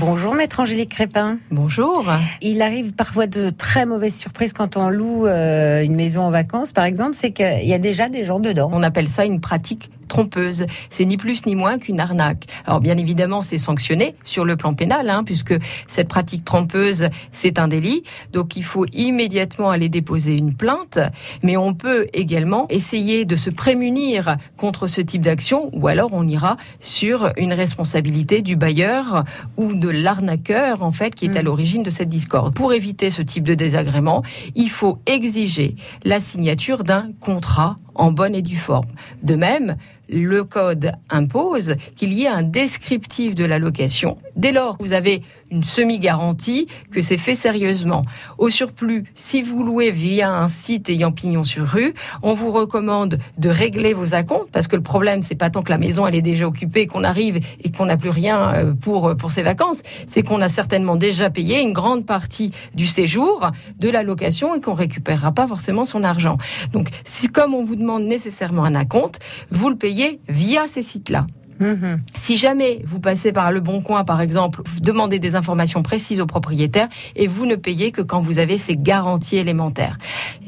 Bonjour maître Angélique Crépin. Bonjour. Il arrive parfois de très mauvaises surprises quand on loue euh, une maison en vacances, par exemple, c'est qu'il y a déjà des gens dedans. On appelle ça une pratique trompeuse. C'est ni plus ni moins qu'une arnaque. Alors bien évidemment, c'est sanctionné sur le plan pénal, hein, puisque cette pratique trompeuse, c'est un délit. Donc il faut immédiatement aller déposer une plainte. Mais on peut également essayer de se prémunir contre ce type d'action, ou alors on ira sur une responsabilité du bailleur ou de l'arnaqueur, en fait, qui est à mmh. l'origine de cette discorde. Pour éviter ce type de désagrément, il faut exiger la signature d'un contrat en bonne et due forme. De même, le code impose qu'il y ait un descriptif de la location. Dès lors que vous avez une semi-garantie, que c'est fait sérieusement. Au surplus, si vous louez via un site ayant pignon sur rue, on vous recommande de régler vos acomptes parce que le problème, c'est pas tant que la maison elle est déjà occupée, qu'on arrive et qu'on n'a plus rien euh, pour pour ses vacances, c'est qu'on a certainement déjà payé une grande partie du séjour, de la location et qu'on récupérera pas forcément son argent. Donc, si comme on vous demande nécessairement un acompte, vous le payez via ces sites-là. Mhm. Si jamais vous passez par le bon coin, par exemple, vous demandez des informations précises au propriétaire et vous ne payez que quand vous avez ces garanties élémentaires.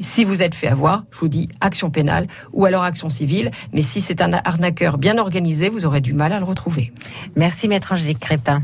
Si vous êtes fait avoir, je vous dis action pénale ou alors action civile. Mais si c'est un arnaqueur bien organisé, vous aurez du mal à le retrouver. Merci, maître Angélique Crépin.